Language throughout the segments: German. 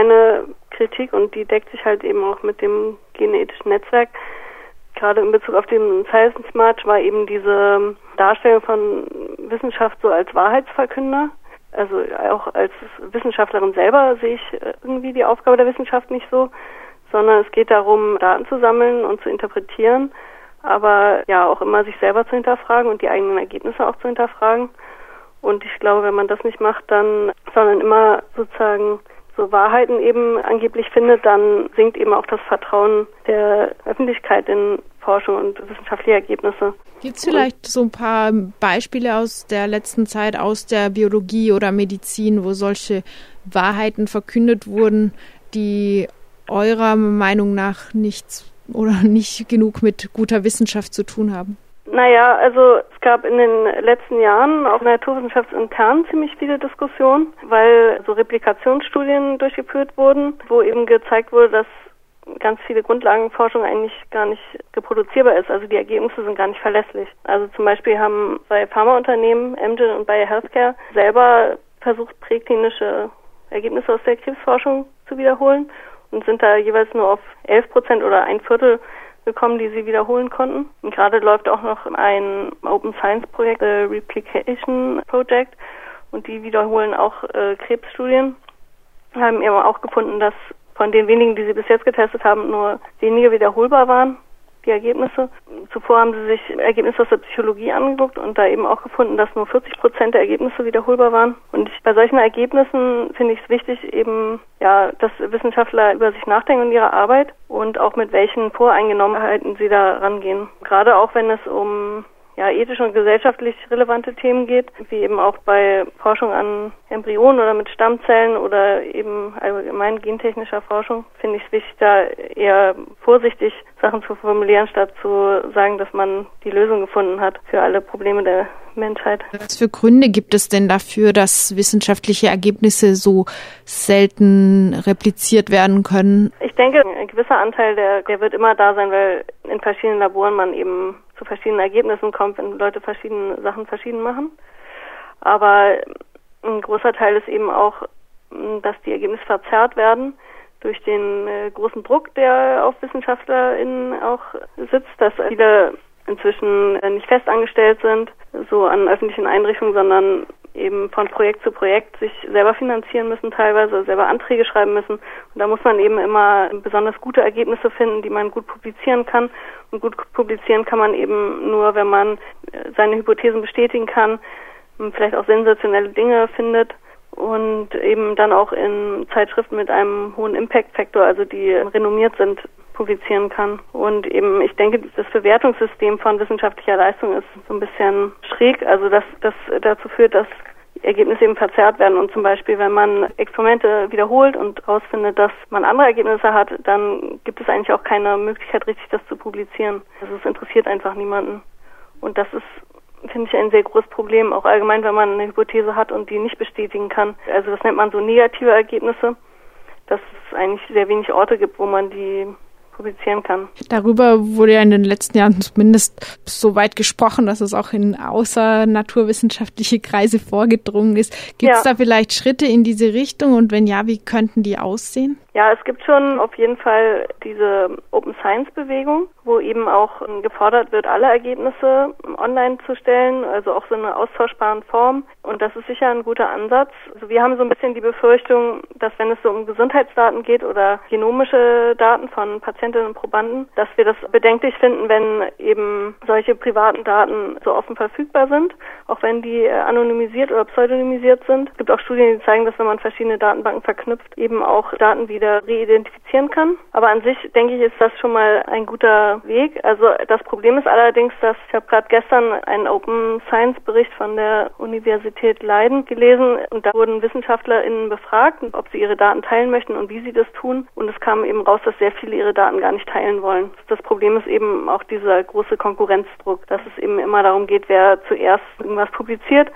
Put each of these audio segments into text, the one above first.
meine Kritik und die deckt sich halt eben auch mit dem genetischen Netzwerk. Gerade in Bezug auf den Science March war eben diese Darstellung von Wissenschaft so als Wahrheitsverkünder. Also auch als Wissenschaftlerin selber sehe ich äh, irgendwie die Aufgabe der Wissenschaft nicht so, sondern es geht darum, Daten zu sammeln und zu interpretieren, aber ja auch immer sich selber zu hinterfragen und die eigenen Ergebnisse auch zu hinterfragen. Und ich glaube, wenn man das nicht macht, dann, sondern immer sozusagen so Wahrheiten eben angeblich findet, dann sinkt eben auch das Vertrauen der Öffentlichkeit in Forschung und wissenschaftliche Ergebnisse. Gibt es vielleicht so ein paar Beispiele aus der letzten Zeit, aus der Biologie oder Medizin, wo solche Wahrheiten verkündet wurden, die eurer Meinung nach nichts oder nicht genug mit guter Wissenschaft zu tun haben? Naja, also es gab in den letzten Jahren auch naturwissenschaftsintern ziemlich viele Diskussionen, weil so Replikationsstudien durchgeführt wurden, wo eben gezeigt wurde, dass ganz viele Grundlagenforschung eigentlich gar nicht reproduzierbar ist. Also die Ergebnisse sind gar nicht verlässlich. Also zum Beispiel haben bei Pharmaunternehmen, Amgen und Bayer Healthcare selber versucht, präklinische Ergebnisse aus der Krebsforschung zu wiederholen und sind da jeweils nur auf 11 Prozent oder ein Viertel gekommen, die sie wiederholen konnten. Und gerade läuft auch noch ein Open Science Projekt, äh, Replication Project, und die wiederholen auch äh, Krebsstudien. Haben eben auch gefunden, dass von den wenigen, die sie bis jetzt getestet haben, nur wenige wiederholbar waren die Ergebnisse. Zuvor haben sie sich Ergebnisse aus der Psychologie angeguckt und da eben auch gefunden, dass nur 40 Prozent der Ergebnisse wiederholbar waren. Und bei solchen Ergebnissen finde ich es wichtig, eben ja, dass Wissenschaftler über sich nachdenken und ihre Arbeit und auch mit welchen Voreingenommenheiten sie da rangehen. Gerade auch wenn es um ja, ethisch und gesellschaftlich relevante Themen geht, wie eben auch bei Forschung an Embryonen oder mit Stammzellen oder eben allgemein gentechnischer Forschung, finde ich es wichtig, da eher vorsichtig Sachen zu formulieren, statt zu sagen, dass man die Lösung gefunden hat für alle Probleme der Menschheit. Was für Gründe gibt es denn dafür, dass wissenschaftliche Ergebnisse so selten repliziert werden können? Ich denke, ein gewisser Anteil, der, der wird immer da sein, weil in verschiedenen Laboren man eben zu verschiedenen Ergebnissen kommt, wenn Leute verschiedene Sachen verschieden machen. Aber ein großer Teil ist eben auch, dass die Ergebnisse verzerrt werden durch den äh, großen Druck, der auf WissenschaftlerInnen auch sitzt, dass viele inzwischen äh, nicht festangestellt sind, so an öffentlichen Einrichtungen, sondern eben von Projekt zu Projekt sich selber finanzieren müssen, teilweise selber Anträge schreiben müssen. Und da muss man eben immer besonders gute Ergebnisse finden, die man gut publizieren kann. Und gut publizieren kann man eben nur, wenn man äh, seine Hypothesen bestätigen kann, vielleicht auch sensationelle Dinge findet und eben dann auch in Zeitschriften mit einem hohen Impact-Faktor, also die renommiert sind, publizieren kann. Und eben, ich denke, das Bewertungssystem von wissenschaftlicher Leistung ist so ein bisschen schräg, also dass das dazu führt, dass Ergebnisse eben verzerrt werden. Und zum Beispiel, wenn man Experimente wiederholt und herausfindet, dass man andere Ergebnisse hat, dann gibt es eigentlich auch keine Möglichkeit, richtig das zu publizieren. Also es interessiert einfach niemanden. Und das ist, finde ich, ein sehr großes Problem, auch allgemein, wenn man eine Hypothese hat und die nicht bestätigen kann. Also das nennt man so negative Ergebnisse, dass es eigentlich sehr wenig Orte gibt, wo man die publizieren kann. Darüber wurde ja in den letzten Jahren zumindest so weit gesprochen, dass es auch in außernaturwissenschaftliche Kreise vorgedrungen ist. Gibt es ja. da vielleicht Schritte in diese Richtung und wenn ja, wie könnten die aussehen? Ja, es gibt schon auf jeden Fall diese Open Science Bewegung, wo eben auch gefordert wird, alle Ergebnisse online zu stellen, also auch so eine austauschbaren Form. Und das ist sicher ein guter Ansatz. Also wir haben so ein bisschen die Befürchtung, dass wenn es so um Gesundheitsdaten geht oder genomische Daten von Patientinnen und Probanden, dass wir das bedenklich finden, wenn eben solche privaten Daten so offen verfügbar sind, auch wenn die anonymisiert oder pseudonymisiert sind. Es gibt auch Studien, die zeigen, dass wenn man verschiedene Datenbanken verknüpft, eben auch Daten wie wieder reidentifizieren kann. Aber an sich denke ich, ist das schon mal ein guter Weg. Also das Problem ist allerdings, dass ich habe gerade gestern einen Open Science Bericht von der Universität Leiden gelesen und da wurden WissenschaftlerInnen befragt, ob sie ihre Daten teilen möchten und wie sie das tun. Und es kam eben raus, dass sehr viele ihre Daten gar nicht teilen wollen. Das Problem ist eben auch dieser große Konkurrenzdruck, dass es eben immer darum geht, wer zuerst irgendwas publiziert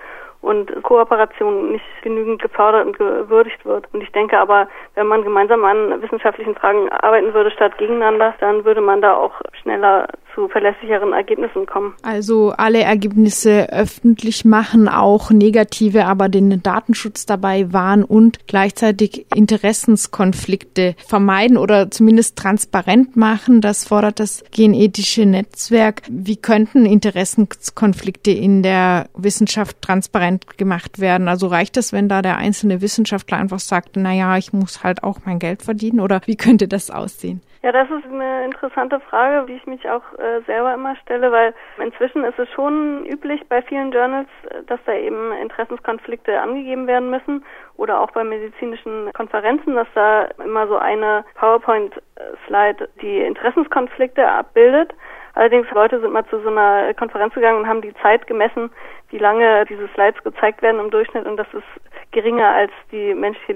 und Kooperation nicht genügend gefördert und gewürdigt wird. Und ich denke aber, wenn man gemeinsam an wissenschaftlichen Fragen arbeiten würde statt gegeneinander, dann würde man da auch schneller zu verlässlicheren Ergebnissen kommen. Also alle Ergebnisse öffentlich machen, auch negative, aber den Datenschutz dabei wahren und gleichzeitig Interessenskonflikte vermeiden oder zumindest transparent machen. Das fordert das genethische Netzwerk. Wie könnten Interessenskonflikte in der Wissenschaft transparent gemacht werden? Also reicht es, wenn da der einzelne Wissenschaftler einfach sagt, na ja, ich muss halt auch mein Geld verdienen oder wie könnte das aussehen? Ja, das ist eine interessante Frage, die ich mich auch äh, selber immer stelle, weil inzwischen ist es schon üblich bei vielen Journals, dass da eben Interessenskonflikte angegeben werden müssen oder auch bei medizinischen Konferenzen, dass da immer so eine PowerPoint-Slide die Interessenskonflikte abbildet. Allerdings Leute sind mal zu so einer Konferenz gegangen und haben die Zeit gemessen, wie lange diese Slides gezeigt werden im Durchschnitt und das ist geringer als die menschliche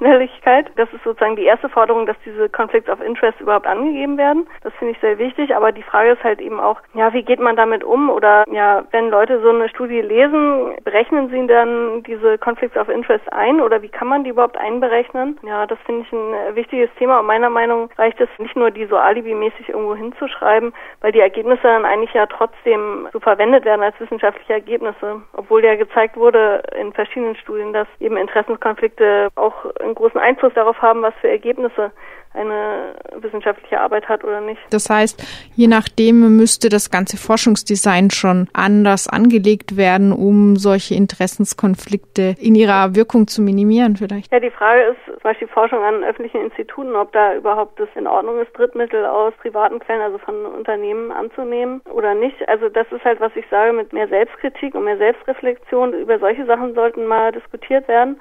Leseschnelligkeit. Das ist sozusagen die erste Forderung, dass diese Conflicts of Interest überhaupt angegeben werden. Das finde ich sehr wichtig, aber die Frage ist halt eben auch, ja, wie geht man damit um oder ja, wenn Leute so eine Studie lesen, berechnen sie dann diese Conflicts of Interest ein oder wie kann man die überhaupt einberechnen? Ja, das finde ich ein wichtiges Thema und meiner Meinung reicht es nicht nur, die so alibimäßig irgendwo hinzuschreiben, weil die Ergebnisse dann eigentlich ja trotzdem so verwendet werden als wissenschaftliche Ergebnisse obwohl ja gezeigt wurde in verschiedenen Studien, dass eben Interessenskonflikte auch einen großen Einfluss darauf haben, was für Ergebnisse eine wissenschaftliche Arbeit hat oder nicht. Das heißt, je nachdem müsste das ganze Forschungsdesign schon anders angelegt werden, um solche Interessenskonflikte in ihrer Wirkung zu minimieren vielleicht. Ja, die Frage ist zum Beispiel Forschung an öffentlichen Instituten, ob da überhaupt das in Ordnung ist, Drittmittel aus privaten Quellen, also von Unternehmen anzunehmen oder nicht. Also das ist halt, was ich sage, mit mehr Selbstkritik und mehr Selbstreflexion über solche Sachen sollten mal diskutiert werden,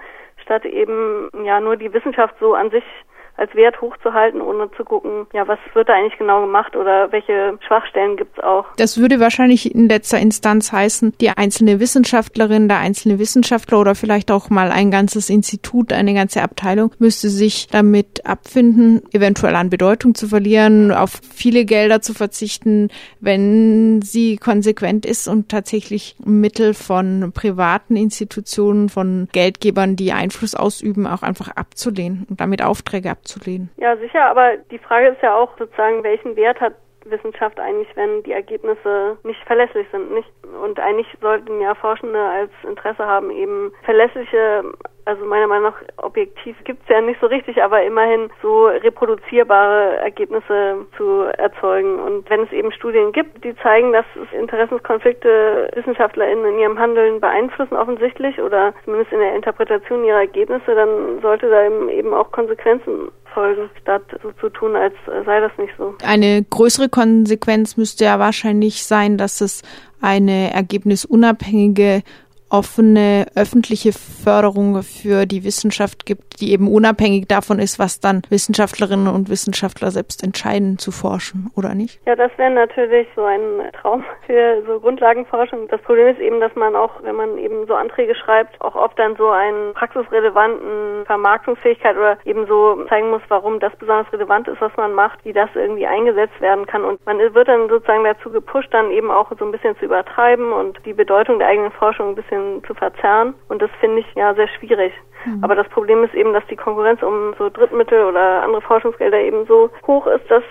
statt eben ja nur die Wissenschaft so an sich als Wert hochzuhalten, ohne zu gucken, ja, was wird da eigentlich genau gemacht oder welche Schwachstellen gibt es auch. Das würde wahrscheinlich in letzter Instanz heißen, die einzelne Wissenschaftlerin, der einzelne Wissenschaftler oder vielleicht auch mal ein ganzes Institut, eine ganze Abteilung müsste sich damit abfinden, eventuell an Bedeutung zu verlieren, auf viele Gelder zu verzichten, wenn sie konsequent ist und tatsächlich Mittel von privaten Institutionen, von Geldgebern, die Einfluss ausüben, auch einfach abzulehnen und damit Aufträge abzulehnen abzulehnen. Ja, sicher, aber die Frage ist ja auch sozusagen, welchen Wert hat Wissenschaft eigentlich, wenn die Ergebnisse nicht verlässlich sind, nicht? Und eigentlich sollten ja Forschende als Interesse haben, eben verlässliche, also meiner Meinung nach objektiv gibt's ja nicht so richtig, aber immerhin so reproduzierbare Ergebnisse zu erzeugen. Und wenn es eben Studien gibt, die zeigen, dass Interessenskonflikte WissenschaftlerInnen in ihrem Handeln beeinflussen offensichtlich oder zumindest in der Interpretation ihrer Ergebnisse, dann sollte da eben auch Konsequenzen folgen, statt so zu tun, als sei das nicht so. Eine größere Konsequenz müsste ja wahrscheinlich sein, dass es eine ergebnisunabhängige offene öffentliche Förderung für die Wissenschaft gibt, die eben unabhängig davon ist, was dann Wissenschaftlerinnen und Wissenschaftler selbst entscheiden zu forschen, oder nicht? Ja, das wäre natürlich so ein Traum für so Grundlagenforschung. Das Problem ist eben, dass man auch, wenn man eben so Anträge schreibt, auch oft dann so einen praxisrelevanten Vermarktungsfähigkeit oder eben so zeigen muss, warum das besonders relevant ist, was man macht, wie das irgendwie eingesetzt werden kann. Und man wird dann sozusagen dazu gepusht, dann eben auch so ein bisschen zu übertreiben und die Bedeutung der eigenen Forschung ein bisschen bisschen zu verzerren. Und das finde ich ja sehr schwierig. Mhm. Aber das Problem ist eben, dass die Konkurrenz um so Drittmittel oder andere Forschungsgelder eben so hoch ist, dass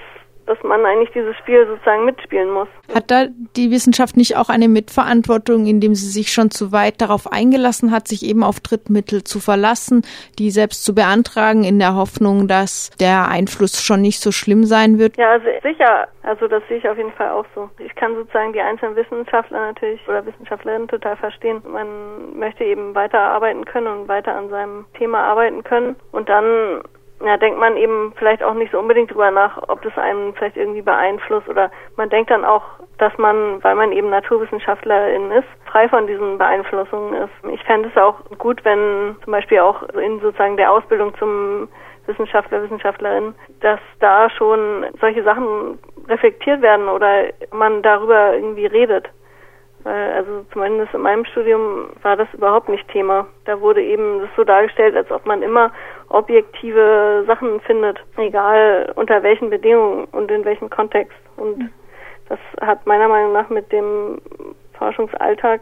dass man eigentlich dieses Spiel sozusagen mitspielen muss. Hat da die Wissenschaft nicht auch eine Mitverantwortung, indem sie sich schon zu weit darauf eingelassen hat, sich eben auf Drittmittel zu verlassen, die selbst zu beantragen, in der Hoffnung, dass der Einfluss schon nicht so schlimm sein wird? Ja, also sicher. Also das sehe ich auf jeden Fall auch so. Ich kann sozusagen die einzelnen Wissenschaftler natürlich oder Wissenschaftlerinnen total verstehen. Man möchte eben weiterarbeiten können und weiter an seinem Thema arbeiten können. Und dann ja, denkt man eben vielleicht auch nicht so unbedingt drüber nach, ob das einen vielleicht irgendwie beeinflusst oder man denkt dann auch, dass man, weil man eben Naturwissenschaftlerin ist, frei von diesen Beeinflussungen ist. Ich fände es auch gut, wenn zum Beispiel auch in sozusagen der Ausbildung zum Wissenschaftler, Wissenschaftlerin, dass da schon solche Sachen reflektiert werden oder man darüber irgendwie redet. Weil, also zumindest in meinem Studium war das überhaupt nicht Thema. Da wurde eben das so dargestellt, als ob man immer objektive Sachen findet, egal unter welchen Bedingungen und in welchem Kontext. Und das hat meiner Meinung nach mit dem Forschungsalltag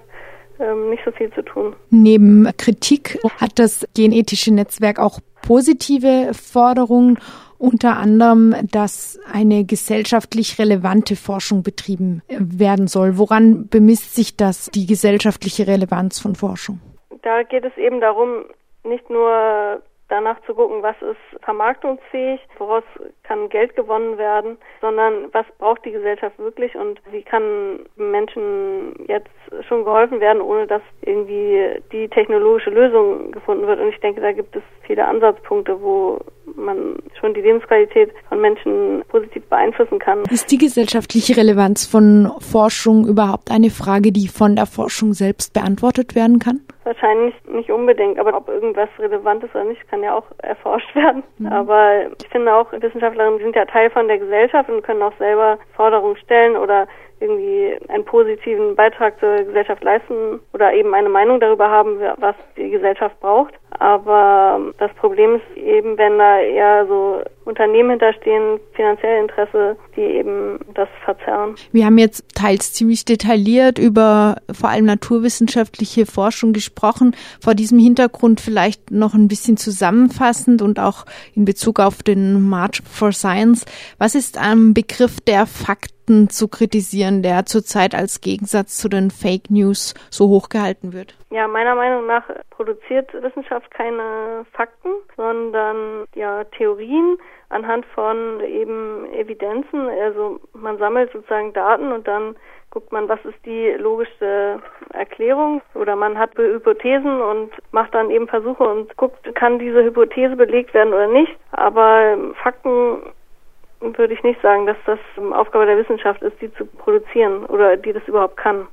ähm, nicht so viel zu tun. Neben Kritik hat das genethische Netzwerk auch positive Forderungen, unter anderem, dass eine gesellschaftlich relevante Forschung betrieben werden soll. Woran bemisst sich das, die gesellschaftliche Relevanz von Forschung? Da geht es eben darum, nicht nur danach zu gucken, was ist vermarktungsfähig, woraus kann Geld gewonnen werden, sondern was braucht die Gesellschaft wirklich und wie kann Menschen jetzt schon geholfen werden, ohne dass irgendwie die technologische Lösung gefunden wird. Und ich denke, da gibt es viele Ansatzpunkte, wo man schon die Lebensqualität von Menschen positiv beeinflussen kann. Ist die gesellschaftliche Relevanz von Forschung überhaupt eine Frage, die von der Forschung selbst beantwortet werden kann? Wahrscheinlich nicht unbedingt, aber ob irgendwas relevant ist oder nicht, kann ja auch erforscht werden. Mhm. Aber ich finde auch, Wissenschaftlerinnen sind ja Teil von der Gesellschaft und können auch selber Forderungen stellen oder irgendwie einen positiven Beitrag zur Gesellschaft leisten oder eben eine Meinung darüber haben, was die Gesellschaft braucht. Aber das Problem ist eben, wenn da eher so so Unternehmen hinterstehen, finanzielle Interesse, die eben das verzerren. Wir haben jetzt teils ziemlich detailliert über vor allem naturwissenschaftliche Forschung gesprochen. Vor diesem Hintergrund vielleicht noch ein bisschen zusammenfassend und auch in Bezug auf den March for Science. Was ist am Begriff der Fakten zu kritisieren, der zurzeit als Gegensatz zu den Fake News so hochgehalten wird? Ja, meiner Meinung nach produziert Wissenschaft keine Fakten, sondern ja Theorien anhand von eben Evidenzen. Also man sammelt sozusagen Daten und dann guckt man, was ist die logischste Erklärung oder man hat Hypothesen und macht dann eben Versuche und guckt, kann diese Hypothese belegt werden oder nicht. Aber Fakten würde ich nicht sagen, dass das Aufgabe der Wissenschaft ist, die zu produzieren oder die das überhaupt kann.